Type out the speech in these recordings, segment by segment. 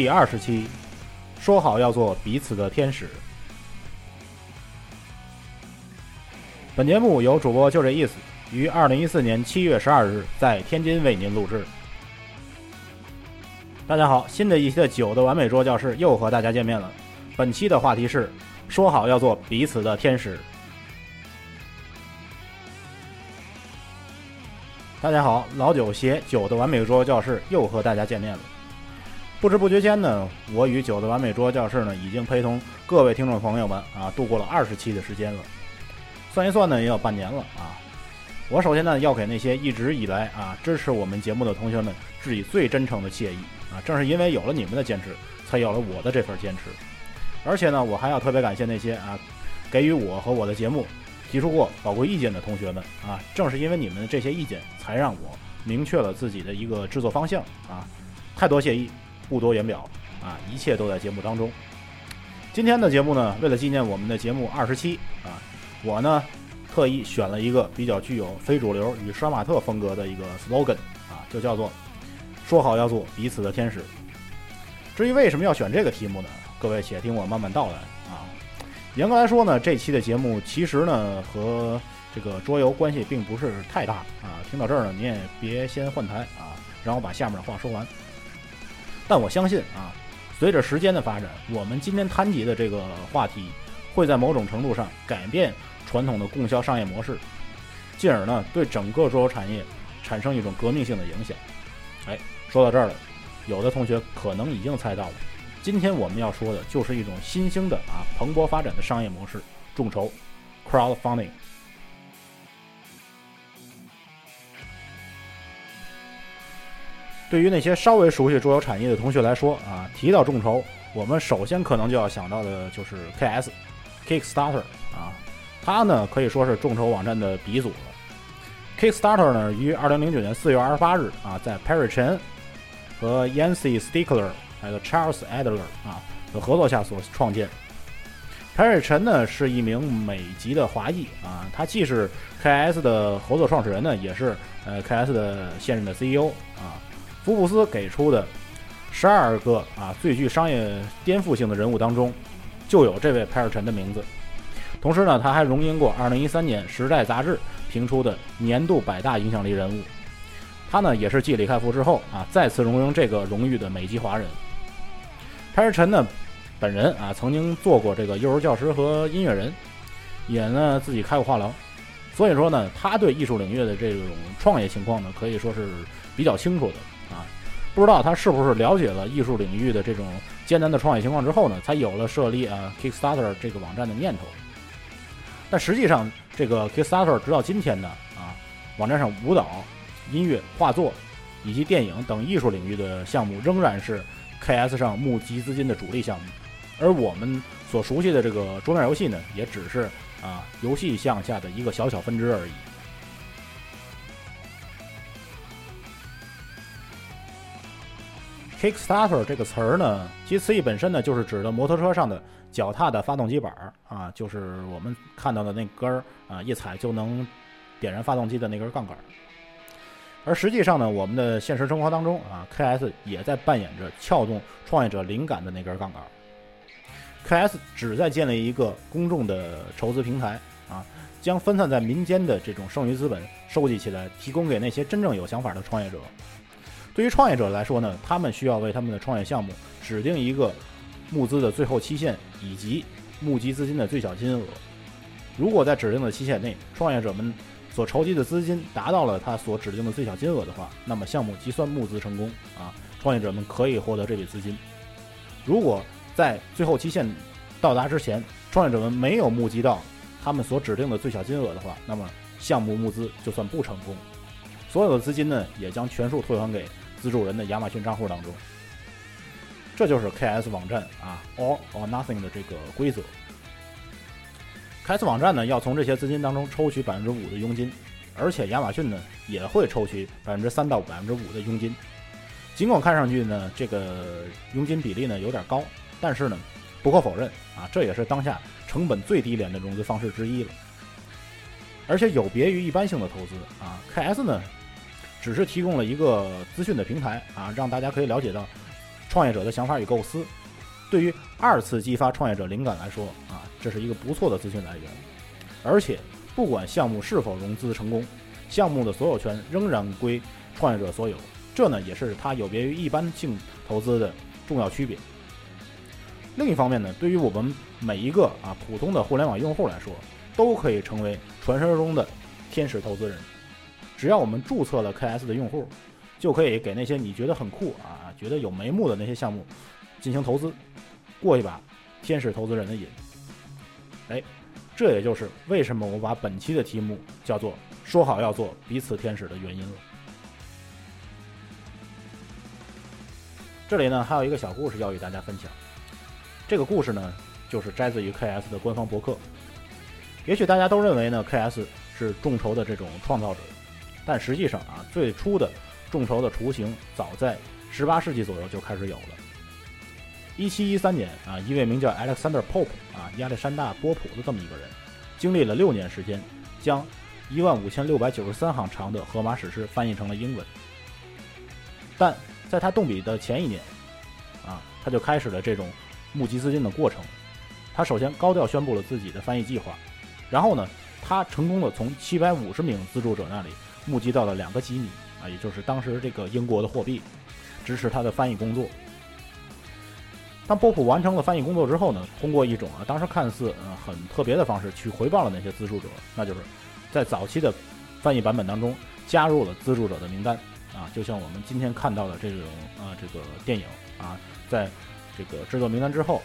第二十期，说好要做彼此的天使。本节目由主播就这意思于二零一四年七月十二日在天津为您录制。大家好，新的一期的九的完美桌教室又和大家见面了。本期的话题是说好要做彼此的天使。大家好，老九携九的完美桌教室又和大家见面了。不知不觉间呢，我与九的完美桌教室呢，已经陪同各位听众朋友们啊，度过了二十期的时间了。算一算呢，也有半年了啊。我首先呢，要给那些一直以来啊支持我们节目的同学们致以最真诚的谢意啊。正是因为有了你们的坚持，才有了我的这份坚持。而且呢，我还要特别感谢那些啊，给予我和我的节目提出过宝贵意见的同学们啊。正是因为你们的这些意见，才让我明确了自己的一个制作方向啊。太多谢意。不多言表啊，一切都在节目当中。今天的节目呢，为了纪念我们的节目二十七啊，我呢特意选了一个比较具有非主流与杀马特风格的一个 slogan 啊，就叫做“说好要做彼此的天使”。至于为什么要选这个题目呢？各位且听我慢慢道来啊。严格来说呢，这期的节目其实呢和这个桌游关系并不是太大啊。听到这儿呢，你也别先换台啊，让我把下面的话说完。但我相信啊，随着时间的发展，我们今天谈及的这个话题，会在某种程度上改变传统的供销商业模式，进而呢对整个桌游产业产生一种革命性的影响。哎，说到这儿了，有的同学可能已经猜到了，今天我们要说的就是一种新兴的啊蓬勃发展的商业模式——众筹 （crowdfunding）。对于那些稍微熟悉桌游产业的同学来说啊，提到众筹，我们首先可能就要想到的就是 KS，Kickstarter 啊，它呢可以说是众筹网站的鼻祖了。Kickstarter 呢于2009年4月28日啊，在 Perry Chen 和 Yancy Stickler 还有 Charles Adler 啊的合作下所创建。Perry Chen 呢是一名美籍的华裔啊，他既是 KS 的合作创始人呢，也是呃 KS 的现任的 CEO 啊。福布斯给出的十二个啊最具商业颠覆性的人物当中，就有这位派尔臣的名字。同时呢，他还荣膺过2013年《时代》杂志评出的年度百大影响力人物。他呢，也是继李开复之后啊再次荣膺这个荣誉的美籍华人。派尔陈呢，本人啊曾经做过这个幼儿教师和音乐人，也呢自己开过画廊。所以说呢，他对艺术领域的这种创业情况呢，可以说是比较清楚的。啊不知道他是不是了解了艺术领域的这种艰难的创业情况之后呢，才有了设立啊 Kickstarter 这个网站的念头。但实际上，这个 Kickstarter 直到今天呢，啊，网站上舞蹈、音乐、画作以及电影等艺术领域的项目仍然是 KS 上募集资金的主力项目，而我们所熟悉的这个桌面游戏呢，也只是啊游戏项下的一个小小分支而已。Kickstarter 这个词儿呢，其词义本身呢，就是指的摩托车上的脚踏的发动机板儿啊，就是我们看到的那根儿啊，一踩就能点燃发动机的那根杠杆。而实际上呢，我们的现实生活当中啊，KS 也在扮演着撬动创业者灵感的那根杠杆。KS 旨在建立一个公众的筹资平台啊，将分散在民间的这种剩余资本收集起来，提供给那些真正有想法的创业者。对于创业者来说呢，他们需要为他们的创业项目指定一个募资的最后期限以及募集资金的最小金额。如果在指定的期限内，创业者们所筹集的资金达到了他所指定的最小金额的话，那么项目即算募资成功啊，创业者们可以获得这笔资金。如果在最后期限到达之前，创业者们没有募集到他们所指定的最小金额的话，那么项目募资就算不成功，所有的资金呢也将全数退还给。资助人的亚马逊账户当中，这就是 KS 网站啊 All or Nothing 的这个规则。KS 网站呢要从这些资金当中抽取百分之五的佣金，而且亚马逊呢也会抽取百分之三到百分之五的佣金。尽管看上去呢这个佣金比例呢有点高，但是呢不可否认啊这也是当下成本最低廉的融资方式之一了。而且有别于一般性的投资啊，KS 呢只是提供了一个资讯的平台啊，让大家可以了解到创业者的想法与构思。对于二次激发创业者灵感来说啊，这是一个不错的资讯来源。而且不管项目是否融资成功，项目的所有权仍然归创业者所有。这呢也是它有别于一般性投资的重要区别。另一方面呢，对于我们每一个啊普通的互联网用户来说，都可以成为传说中的天使投资人。只要我们注册了 KS 的用户，就可以给那些你觉得很酷啊、觉得有眉目的那些项目进行投资，过一把天使投资人的瘾。哎，这也就是为什么我把本期的题目叫做“说好要做彼此天使”的原因了。这里呢还有一个小故事要与大家分享，这个故事呢就是摘自于 KS 的官方博客。也许大家都认为呢，KS 是众筹的这种创造者，但实际上啊，最初的众筹的雏形早在18世纪左右就开始有了。1713年啊，一位名叫 Alexander Pope 啊，亚历山大·波普的这么一个人，经历了六年时间，将15693行长的荷马史诗翻译成了英文，但。在他动笔的前一年，啊，他就开始了这种募集资金的过程。他首先高调宣布了自己的翻译计划，然后呢，他成功的从七百五十名资助者那里募集到了两个吉尼，啊，也就是当时这个英国的货币，支持他的翻译工作。当波普完成了翻译工作之后呢，通过一种啊，当时看似呃很特别的方式去回报了那些资助者，那就是在早期的翻译版本当中加入了资助者的名单。啊，就像我们今天看到的这种啊，这个电影啊，在这个制作名单之后，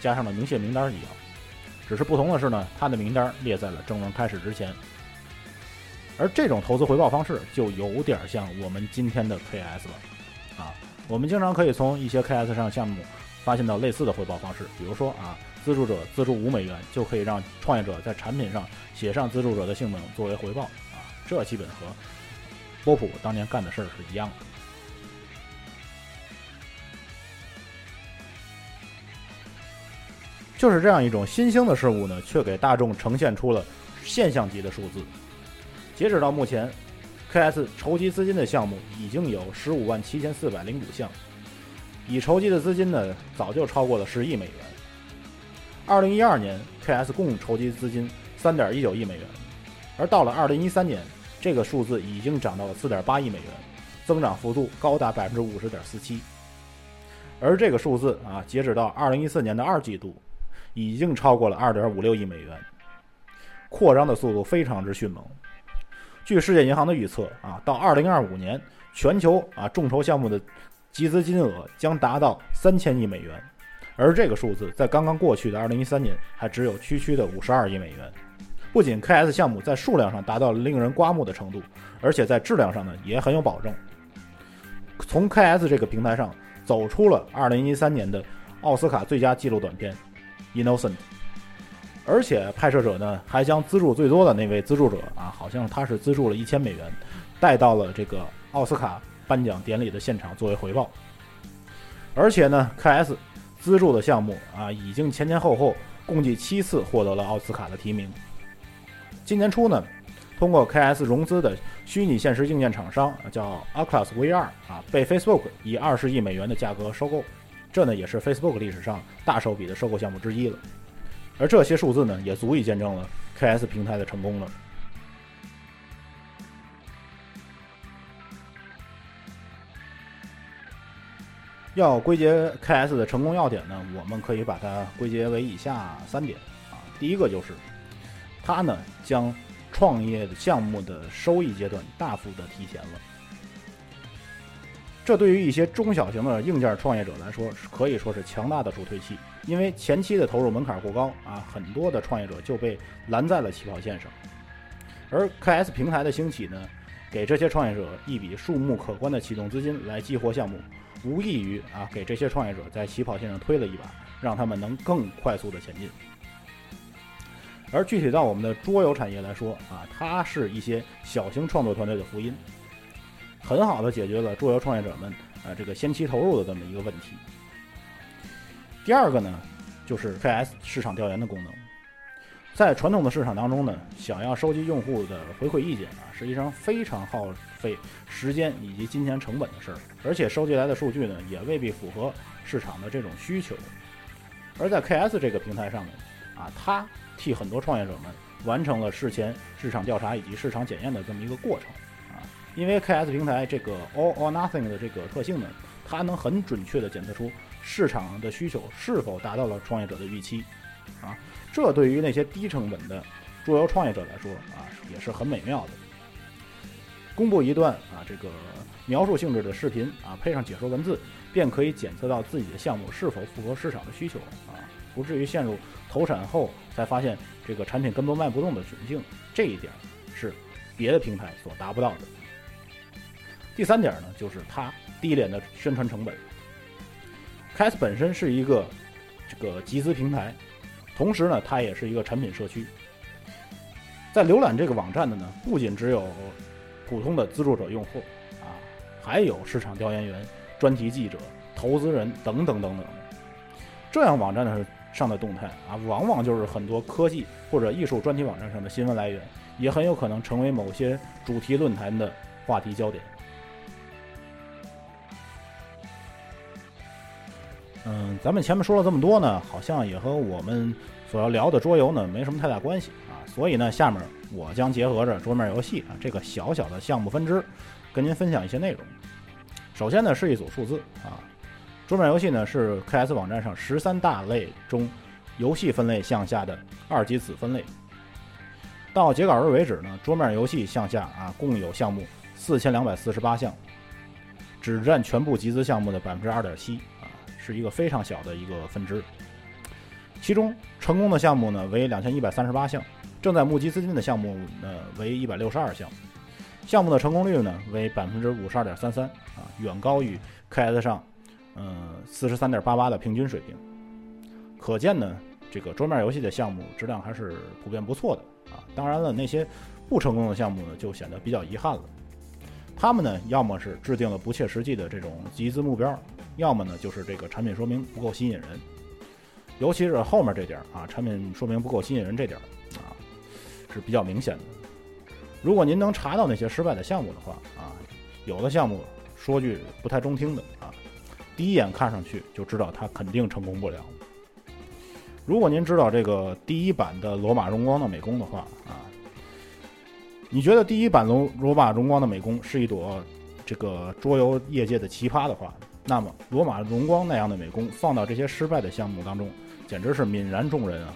加上了明谢名单一样，只是不同的是呢，他的名单列在了正文开始之前。而这种投资回报方式就有点像我们今天的 KS 了啊。我们经常可以从一些 KS 上项目发现到类似的回报方式，比如说啊，资助者资助五美元就可以让创业者在产品上写上资助者的姓名作为回报啊，这基本和。波普当年干的事儿是一样的，就是这样一种新兴的事物呢，却给大众呈现出了现象级的数字。截止到目前，KS 筹集资金的项目已经有十五万七千四百零五项，已筹集的资金呢，早就超过了十亿美元。二零一二年，KS 共筹集资金三点一九亿美元，而到了二零一三年。这个数字已经涨到了四点八亿美元，增长幅度高达百分之五十点四七。而这个数字啊，截止到二零一四年的二季度，已经超过了二点五六亿美元，扩张的速度非常之迅猛。据世界银行的预测啊，到二零二五年，全球啊众筹项目的集资金额将达到三千亿美元，而这个数字在刚刚过去的二零一三年还只有区区的五十二亿美元。不仅 KS 项目在数量上达到了令人刮目的程度，而且在质量上呢也很有保证。从 KS 这个平台上走出了2013年的奥斯卡最佳纪录短片《Innocent》，而且拍摄者呢还将资助最多的那位资助者啊，好像他是资助了一千美元，带到了这个奥斯卡颁奖典礼的现场作为回报。而且呢，KS 资助的项目啊，已经前前后后共计七次获得了奥斯卡的提名。今年初呢，通过 KS 融资的虚拟现实硬件厂商叫 Oculus VR 啊，被 Facebook 以二十亿美元的价格收购，这呢也是 Facebook 历史上大手笔的收购项目之一了。而这些数字呢，也足以见证了 KS 平台的成功了。要归结 KS 的成功要点呢，我们可以把它归结为以下三点啊，第一个就是。它呢，将创业的项目的收益阶段大幅的提前了。这对于一些中小型的硬件创业者来说，可以说是强大的助推器。因为前期的投入门槛过高啊，很多的创业者就被拦在了起跑线上。而 KS 平台的兴起呢，给这些创业者一笔数目可观的启动资金来激活项目，无异于啊给这些创业者在起跑线上推了一把，让他们能更快速的前进。而具体到我们的桌游产业来说啊，它是一些小型创作团队的福音，很好的解决了桌游创业者们啊这个先期投入的这么一个问题。第二个呢，就是 KS 市场调研的功能。在传统的市场当中呢，想要收集用户的回馈意见啊，实际上非常耗费时间以及金钱成本的事儿，而且收集来的数据呢，也未必符合市场的这种需求。而在 KS 这个平台上面，啊，它替很多创业者们完成了事前市场调查以及市场检验的这么一个过程。啊因为 KS 平台这个 All or Nothing 的这个特性呢，它能很准确地检测出市场的需求是否达到了创业者的预期，啊，这对于那些低成本的桌游创业者来说啊，也是很美妙的。公布一段啊这个描述性质的视频啊，配上解说文字，便可以检测到自己的项目是否符合市场的需求啊，不至于陷入投产后才发现这个产品根本卖不动的窘境。这一点是别的平台所达不到的。第三点呢，就是它低廉的宣传成本。KS 本身是一个这个集资平台，同时呢，它也是一个产品社区。在浏览这个网站的呢，不仅只有普通的资助者用户啊，还有市场调研员、专题记者、投资人等等等等。这样网站的上的动态啊，往往就是很多科技或者艺术专题网站上的新闻来源，也很有可能成为某些主题论坛的话题焦点。嗯，咱们前面说了这么多呢，好像也和我们所要聊的桌游呢没什么太大关系啊。所以呢，下面我将结合着桌面游戏啊这个小小的项目分支，跟您分享一些内容。首先呢，是一组数字啊，桌面游戏呢是 KS 网站上十三大类中游戏分类向下的二级子分类。到截稿日为止呢，桌面游戏向下啊共有项目四千两百四十八项，只占全部集资项目的百分之二点七。是一个非常小的一个分支，其中成功的项目呢为两千一百三十八项，正在募集资金的项目呢为一百六十二项，项目的成功率呢为百分之五十二点三三啊，远高于 KS 上嗯四十三点八八的平均水平，可见呢这个桌面游戏的项目质量还是普遍不错的啊。当然了，那些不成功的项目呢就显得比较遗憾了，他们呢要么是制定了不切实际的这种集资目标。要么呢，就是这个产品说明不够吸引人，尤其是后面这点啊，产品说明不够吸引人这点啊，是比较明显的。如果您能查到那些失败的项目的话啊，有的项目说句不太中听的啊，第一眼看上去就知道它肯定成功不了。如果您知道这个第一版的罗马荣光的美工的话啊，你觉得第一版罗罗马荣光的美工是一朵这个桌游业界的奇葩的话？那么，罗马荣光那样的美工放到这些失败的项目当中，简直是泯然众人啊！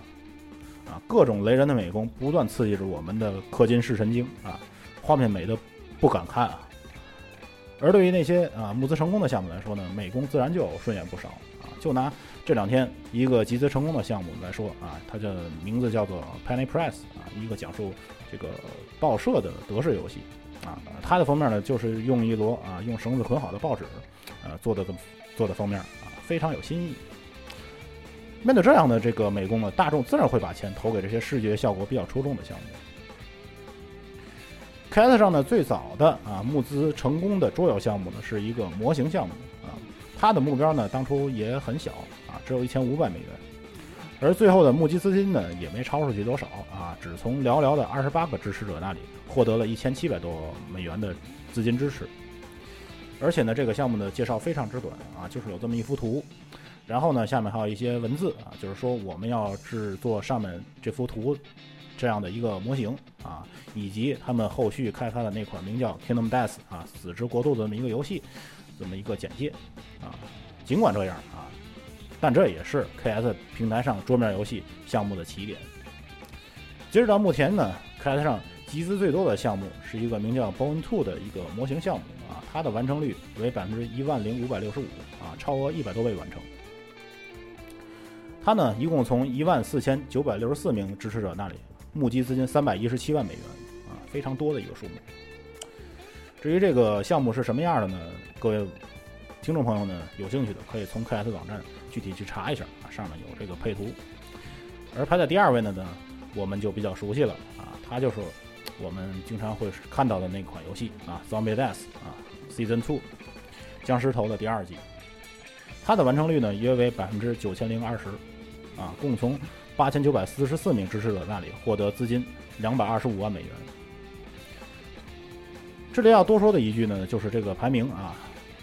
啊，各种雷人的美工不断刺激着我们的氪金视神经啊，画面美的不敢看啊。而对于那些啊募资成功的项目来说呢，美工自然就顺眼不少啊。就拿这两天一个集资成功的项目来说啊，它的名字叫做 Penny Press 啊，一个讲述这个报社的德式游戏啊，它的封面呢就是用一摞啊用绳子捆好的报纸。呃，做的做的封面啊，非常有新意。面对这样的这个美工呢，大众自然会把钱投给这些视觉效果比较出众的项目。KS 上呢，最早的啊募资成功的桌游项目呢，是一个模型项目啊，它的目标呢当初也很小啊，只有一千五百美元，而最后的募集资金呢也没超出去多少啊，只从寥寥的二十八个支持者那里获得了一千七百多美元的资金支持。而且呢，这个项目的介绍非常之短啊，就是有这么一幅图，然后呢，下面还有一些文字啊，就是说我们要制作上面这幅图这样的一个模型啊，以及他们后续开发的那款名叫 Kingdom Death 啊，死之国度的这么一个游戏，这么一个简介啊。尽管这样啊，但这也是 KS 平台上桌面游戏项目的起点。截止到目前呢，KS 上集资最多的项目是一个名叫 Bone Two 的一个模型项目啊。它的完成率为百分之一万零五百六十五啊，超额一百多倍完成。它呢，一共从一万四千九百六十四名支持者那里募集资金三百一十七万美元啊，非常多的一个数目。至于这个项目是什么样的呢？各位听众朋友呢，有兴趣的可以从 KS 网站具体去查一下啊，上面有这个配图。而排在第二位的呢，我们就比较熟悉了啊，它就是我们经常会看到的那款游戏啊，《Zombie Death》啊。Season Two，僵尸头的第二季，它的完成率呢约为百分之九千零二十，啊，共从八千九百四十四名支持者那里获得资金两百二十五万美元。这里要多说的一句呢，就是这个排名啊，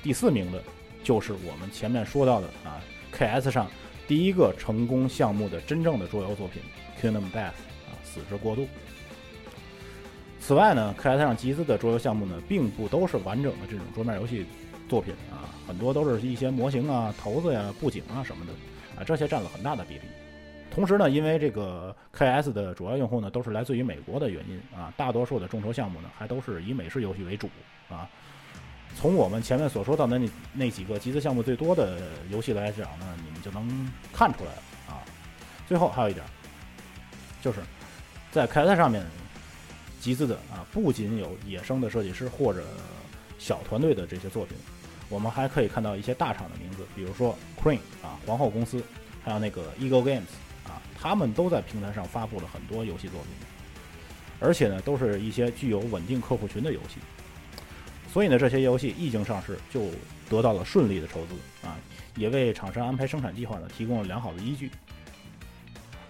第四名的，就是我们前面说到的啊，KS 上第一个成功项目的真正的桌游作品《Kingdom Death》啊，死之国度。此外呢，KS 上集资的桌游项目呢，并不都是完整的这种桌面游戏作品啊，很多都是一些模型啊、骰子呀、布景啊什么的啊，这些占了很大的比例。同时呢，因为这个 KS 的主要用户呢都是来自于美国的原因啊，大多数的众筹项目呢还都是以美式游戏为主啊。从我们前面所说到的那那几个集资项目最多的游戏来讲呢，你们就能看出来了啊。最后还有一点，就是在 KS 上面集资的啊，不仅有野生的设计师或者小团队的这些作品，我们还可以看到一些大厂的名字，比如说 Queen 啊，皇后公司，还有那个 Eagle Games 啊。他们都在平台上发布了很多游戏作品，而且呢，都是一些具有稳定客户群的游戏。所以呢，这些游戏一经上市就得到了顺利的筹资啊，也为厂商安排生产计划呢提供了良好的依据。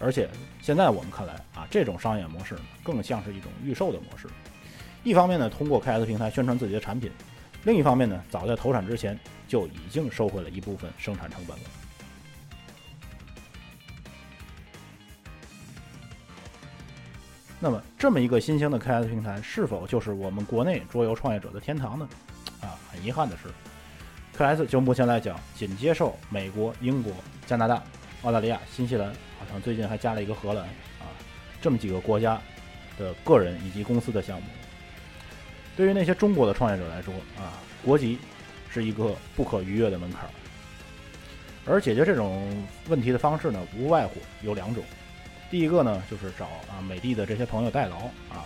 而且现在我们看来啊，这种商业模式呢更像是一种预售的模式。一方面呢，通过 KS 平台宣传自己的产品；另一方面呢，早在投产之前就已经收回了一部分生产成本了。那么，这么一个新兴的 KS 平台，是否就是我们国内桌游创业者的天堂呢？啊，很遗憾的是，KS 就目前来讲，仅接受美国、英国、加拿大、澳大利亚、新西兰，好像最近还加了一个荷兰啊，这么几个国家的个人以及公司的项目。对于那些中国的创业者来说啊，国籍是一个不可逾越的门槛。而解决这种问题的方式呢，无外乎有两种。第一个呢，就是找啊美的的这些朋友代劳啊，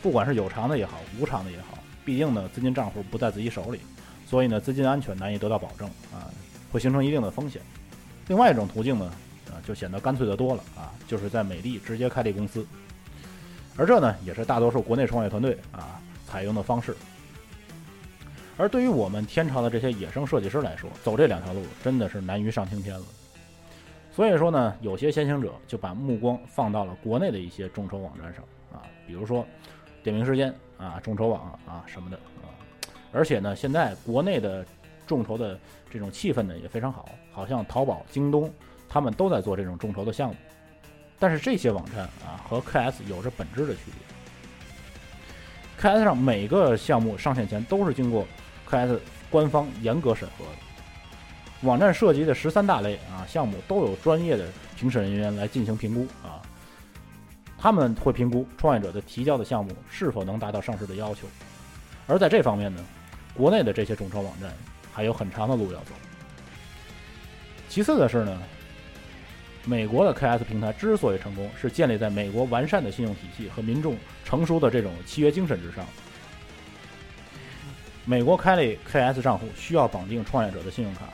不管是有偿的也好，无偿的也好，毕竟呢资金账户不在自己手里，所以呢资金安全难以得到保证啊，会形成一定的风险。另外一种途径呢，啊就显得干脆的多了啊，就是在美的直接开立公司，而这呢也是大多数国内创业团队啊采用的方式。而对于我们天朝的这些野生设计师来说，走这两条路真的是难于上青天了。所以说呢，有些先行者就把目光放到了国内的一些众筹网站上啊，比如说点名时间啊、众筹网啊什么的啊。而且呢，现在国内的众筹的这种气氛呢也非常好，好像淘宝、京东他们都在做这种众筹的项目。但是这些网站啊和 KS 有着本质的区别。KS 上每个项目上线前都是经过 KS 官方严格审核的。网站涉及的十三大类啊项目都有专业的评审人员来进行评估啊，他们会评估创业者的提交的项目是否能达到上市的要求，而在这方面呢，国内的这些众筹网站还有很长的路要走。其次的是呢，美国的 KS 平台之所以成功，是建立在美国完善的信用体系和民众成熟的这种契约精神之上。美国开立 KS 账户需要绑定创业者的信用卡。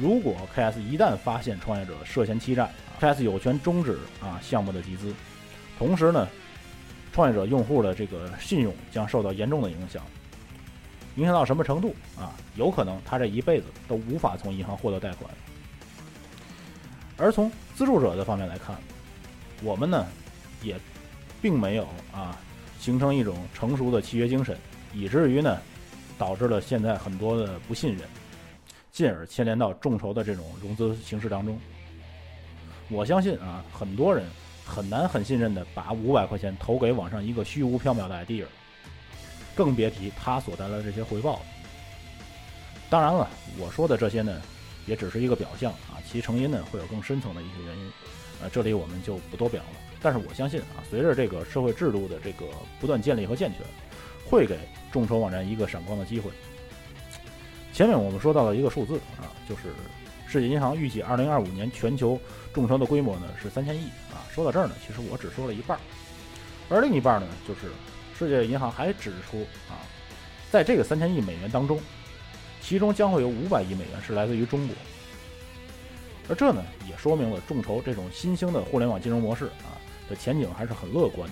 如果 KS 一旦发现创业者涉嫌欺诈，KS 有权终止啊项目的集资。同时呢，创业者用户的这个信用将受到严重的影响。影响到什么程度啊？有可能他这一辈子都无法从银行获得贷款。而从资助者的方面来看，我们呢也并没有啊形成一种成熟的契约精神，以至于呢导致了现在很多的不信任。进而牵连到众筹的这种融资形式当中，我相信啊，很多人很难很信任的把五百块钱投给网上一个虚无缥缈的 idea，更别提他所带来的这些回报了。当然了，我说的这些呢，也只是一个表象啊，其成因呢会有更深层的一些原因，啊，这里我们就不多表了。但是我相信啊，随着这个社会制度的这个不断建立和健全，会给众筹网站一个闪光的机会。前面我们说到了一个数字啊，就是世界银行预计二零二五年全球众筹的规模呢是三千亿啊。说到这儿呢，其实我只说了一半，而另一半呢，就是世界银行还指出啊，在这个三千亿美元当中，其中将会有五百亿美元是来自于中国，而这呢也说明了众筹这种新兴的互联网金融模式啊的前景还是很乐观，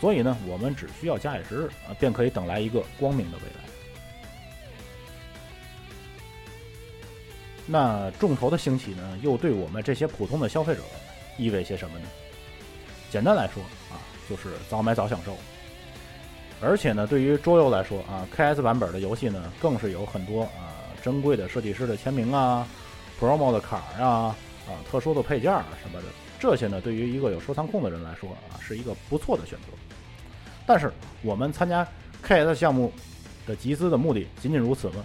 所以呢，我们只需要假以时日啊，便可以等来一个光明的未来。那众筹的兴起呢，又对我们这些普通的消费者意味些什么呢？简单来说啊，就是早买早享受。而且呢，对于桌游来说啊，KS 版本的游戏呢，更是有很多啊珍贵的设计师的签名啊、promo 的卡啊、啊特殊的配件啊什么的。这些呢，对于一个有收藏控的人来说啊，是一个不错的选择。但是，我们参加 KS 项目的集资的目的仅仅如此吗？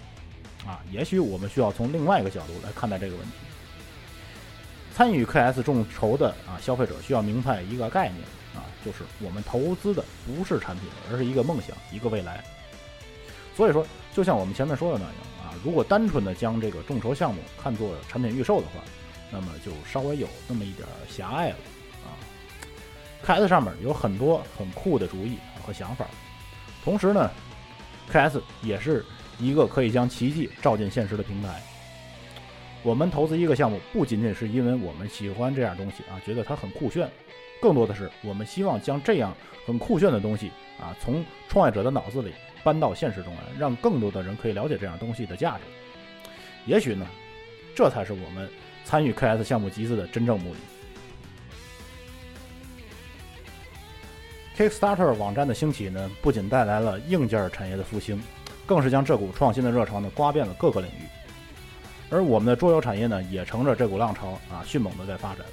啊，也许我们需要从另外一个角度来看待这个问题。参与 KS 众筹的啊消费者需要明白一个概念啊，就是我们投资的不是产品，而是一个梦想，一个未来。所以说，就像我们前面说的那样啊，如果单纯的将这个众筹项目看作产品预售的话，那么就稍微有那么一点狭隘了啊。KS 上面有很多很酷的主意和想法，同时呢，KS 也是一个可以将奇迹照进现实的平台。我们投资一个项目，不仅仅是因为我们喜欢这样东西啊，觉得它很酷炫，更多的是我们希望将这样很酷炫的东西啊，从创业者的脑子里搬到现实中来，让更多的人可以了解这样东西的价值。也许呢，这才是我们参与 KS 项目集资的真正目的。Kickstarter 网站的兴起呢，不仅带来了硬件产业的复兴，更是将这股创新的热潮呢，刮遍了各个领域。而我们的桌游产业呢，也乘着这股浪潮啊，迅猛的在发展。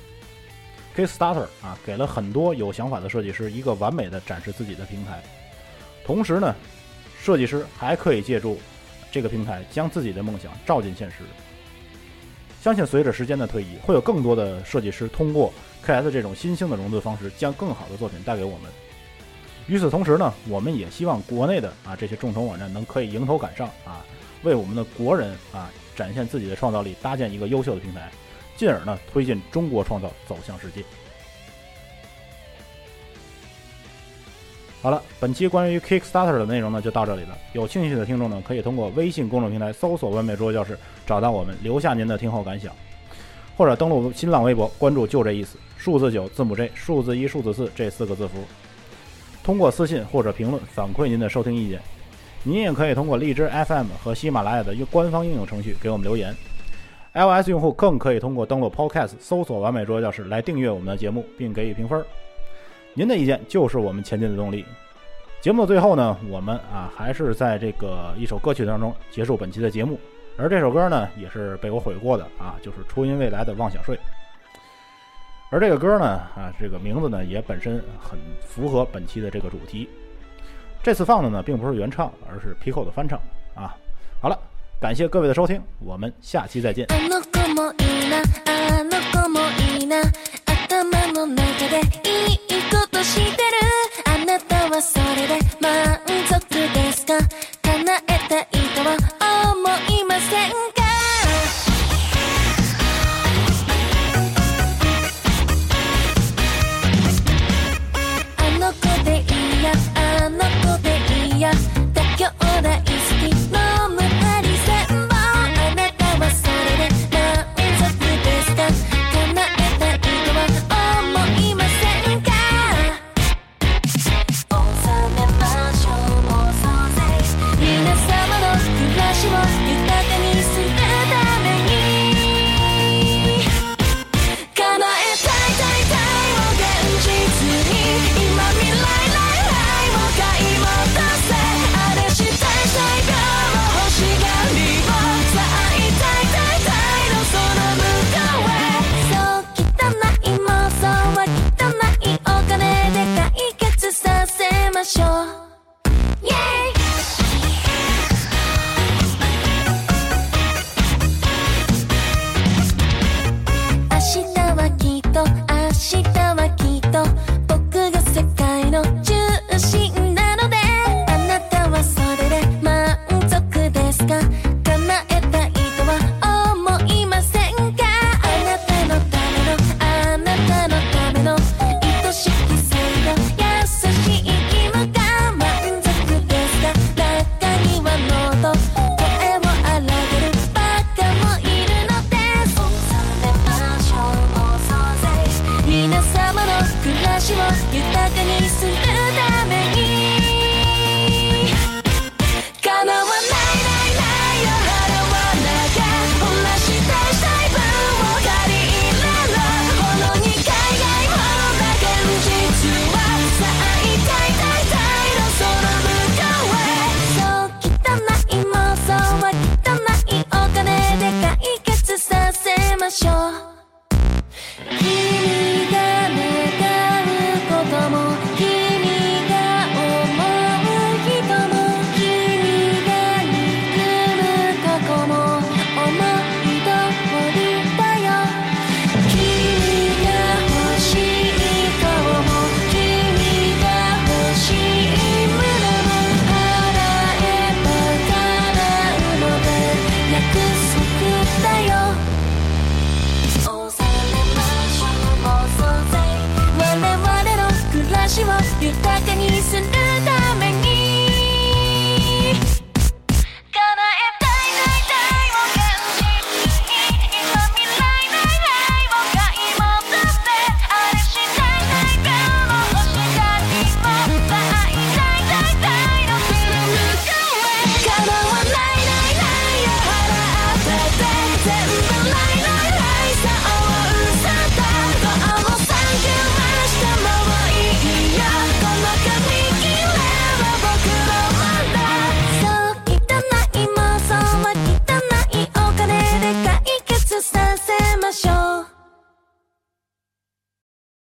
K starter 啊，给了很多有想法的设计师一个完美的展示自己的平台。同时呢，设计师还可以借助这个平台，将自己的梦想照进现实。相信随着时间的推移，会有更多的设计师通过 KS 这种新兴的融资方式，将更好的作品带给我们。与此同时呢，我们也希望国内的啊这些众筹网站能可以迎头赶上啊，为我们的国人啊。展现自己的创造力，搭建一个优秀的平台，进而呢推进中国创造走向世界。好了，本期关于 Kickstarter 的内容呢就到这里了。有兴趣的听众呢可以通过微信公众平台搜索“完美桌游教室”找到我们，留下您的听后感想，或者登录新浪微博关注“就这意思”数字九字母 J 数字一数字四这四个字符，通过私信或者评论反馈您的收听意见。您也可以通过荔枝 FM 和喜马拉雅的官方应用程序给我们留言，iOS 用户更可以通过登录 Podcast 搜索“完美桌教室”来订阅我们的节目，并给予评分。您的意见就是我们前进的动力。节目的最后呢，我们啊还是在这个一首歌曲当中结束本期的节目，而这首歌呢也是被我毁过的啊，就是初音未来的《妄想睡》。而这个歌呢，啊，这个名字呢也本身很符合本期的这个主题。这次放的呢并不是原唱，而是 Pico 的翻唱啊。好了，感谢各位的收听，我们下期再见。